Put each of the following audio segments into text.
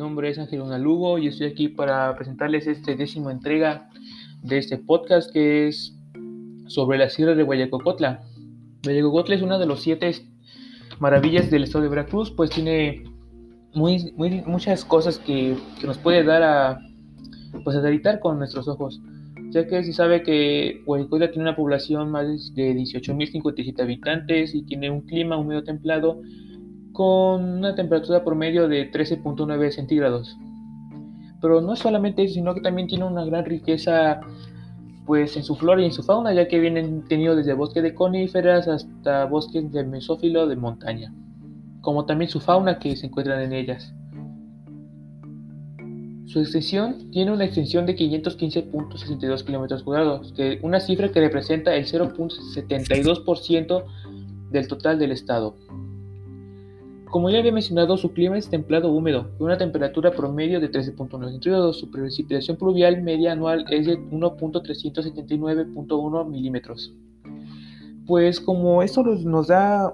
nombre es Ángel Lugo y estoy aquí para presentarles este décimo entrega de este podcast que es sobre la sierra de Guayacocotla. Guayacocotla es una de los siete maravillas del estado de Veracruz, pues tiene muy, muchas cosas que, nos puede dar a, pues a con nuestros ojos, ya que se sabe que Guayacocotla tiene una población más de 18.057 habitantes y tiene un clima húmedo templado con una temperatura promedio de 13.9 centígrados. Pero no es solamente eso, sino que también tiene una gran riqueza pues en su flora y en su fauna, ya que vienen tenido desde bosques de coníferas hasta bosques de mesófilo de montaña, como también su fauna que se encuentran en ellas. Su extensión tiene una extensión de 515.62 km cuadrados, una cifra que representa el 0.72% del total del estado. Como ya había mencionado, su clima es templado húmedo, con una temperatura promedio de 13.9 centígrados. Su precipitación pluvial media anual es de 1.379.1 milímetros. Pues como esto nos da,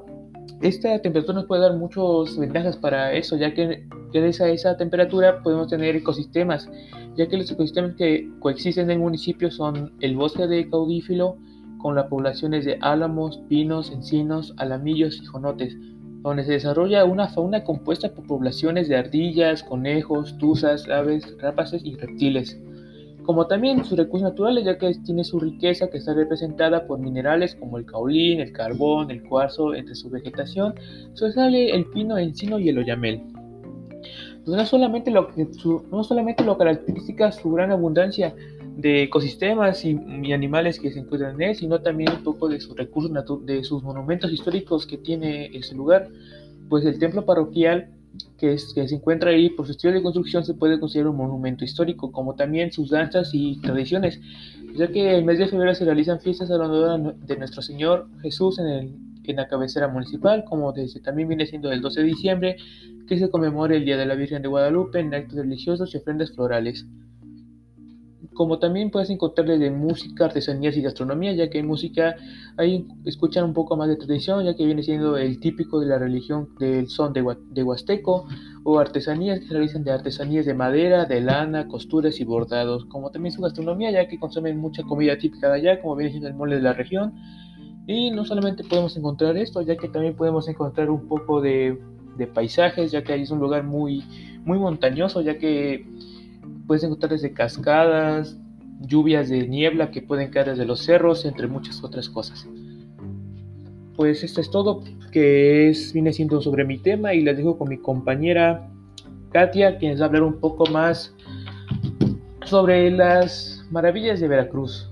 esta temperatura nos puede dar muchas ventajas para eso, ya que gracias a esa temperatura podemos tener ecosistemas, ya que los ecosistemas que coexisten en el municipio son el bosque de caudífilo, con las poblaciones de álamos, pinos, encinos, alamillos y jonotes, donde se desarrolla una fauna compuesta por poblaciones de ardillas, conejos, tuzas, aves, rapaces y reptiles, como también sus recursos naturales, ya que tiene su riqueza que está representada por minerales como el caolín, el carbón, el cuarzo, entre su vegetación sobresale el pino, encino y el oyamel. Pues no solamente lo, no solamente lo caracteriza su gran abundancia, de ecosistemas y, animales que se encuentran en él, sino también un poco de sus recursos, de sus monumentos históricos que tiene ese lugar. Pues el templo parroquial que, es, que se encuentra ahí por su estilo de construcción se puede considerar un monumento histórico, como también sus danzas y tradiciones, ya que el mes de febrero se realizan fiestas alrededor de Nuestro Señor Jesús en, el, en la cabecera municipal, como desde, también viene siendo el 12 de diciembre, que se conmemora el Día de la Virgen de Guadalupe en actos religiosos y ofrendas florales como también puedes encontrar desde música, artesanías y gastronomía, ya que en música ahí escuchan un poco más de tradición, ya que viene siendo el típico de la religión del son de, de Huasteco, o artesanías que se realizan de artesanías de madera, de lana, costuras y bordados, como también su gastronomía, ya que consumen mucha comida típica de allá, como viene siendo el mole de la región. Y no solamente podemos encontrar esto, ya que también podemos encontrar un poco de, de paisajes, ya que ahí es un lugar muy, muy montañoso, ya que Puedes encontrar desde cascadas, lluvias de niebla que pueden caer desde los cerros, entre muchas otras cosas. Pues esto es todo que es, viene siendo sobre mi tema y les dejo con mi compañera Katia, quien les va a hablar un poco más sobre las maravillas de Veracruz.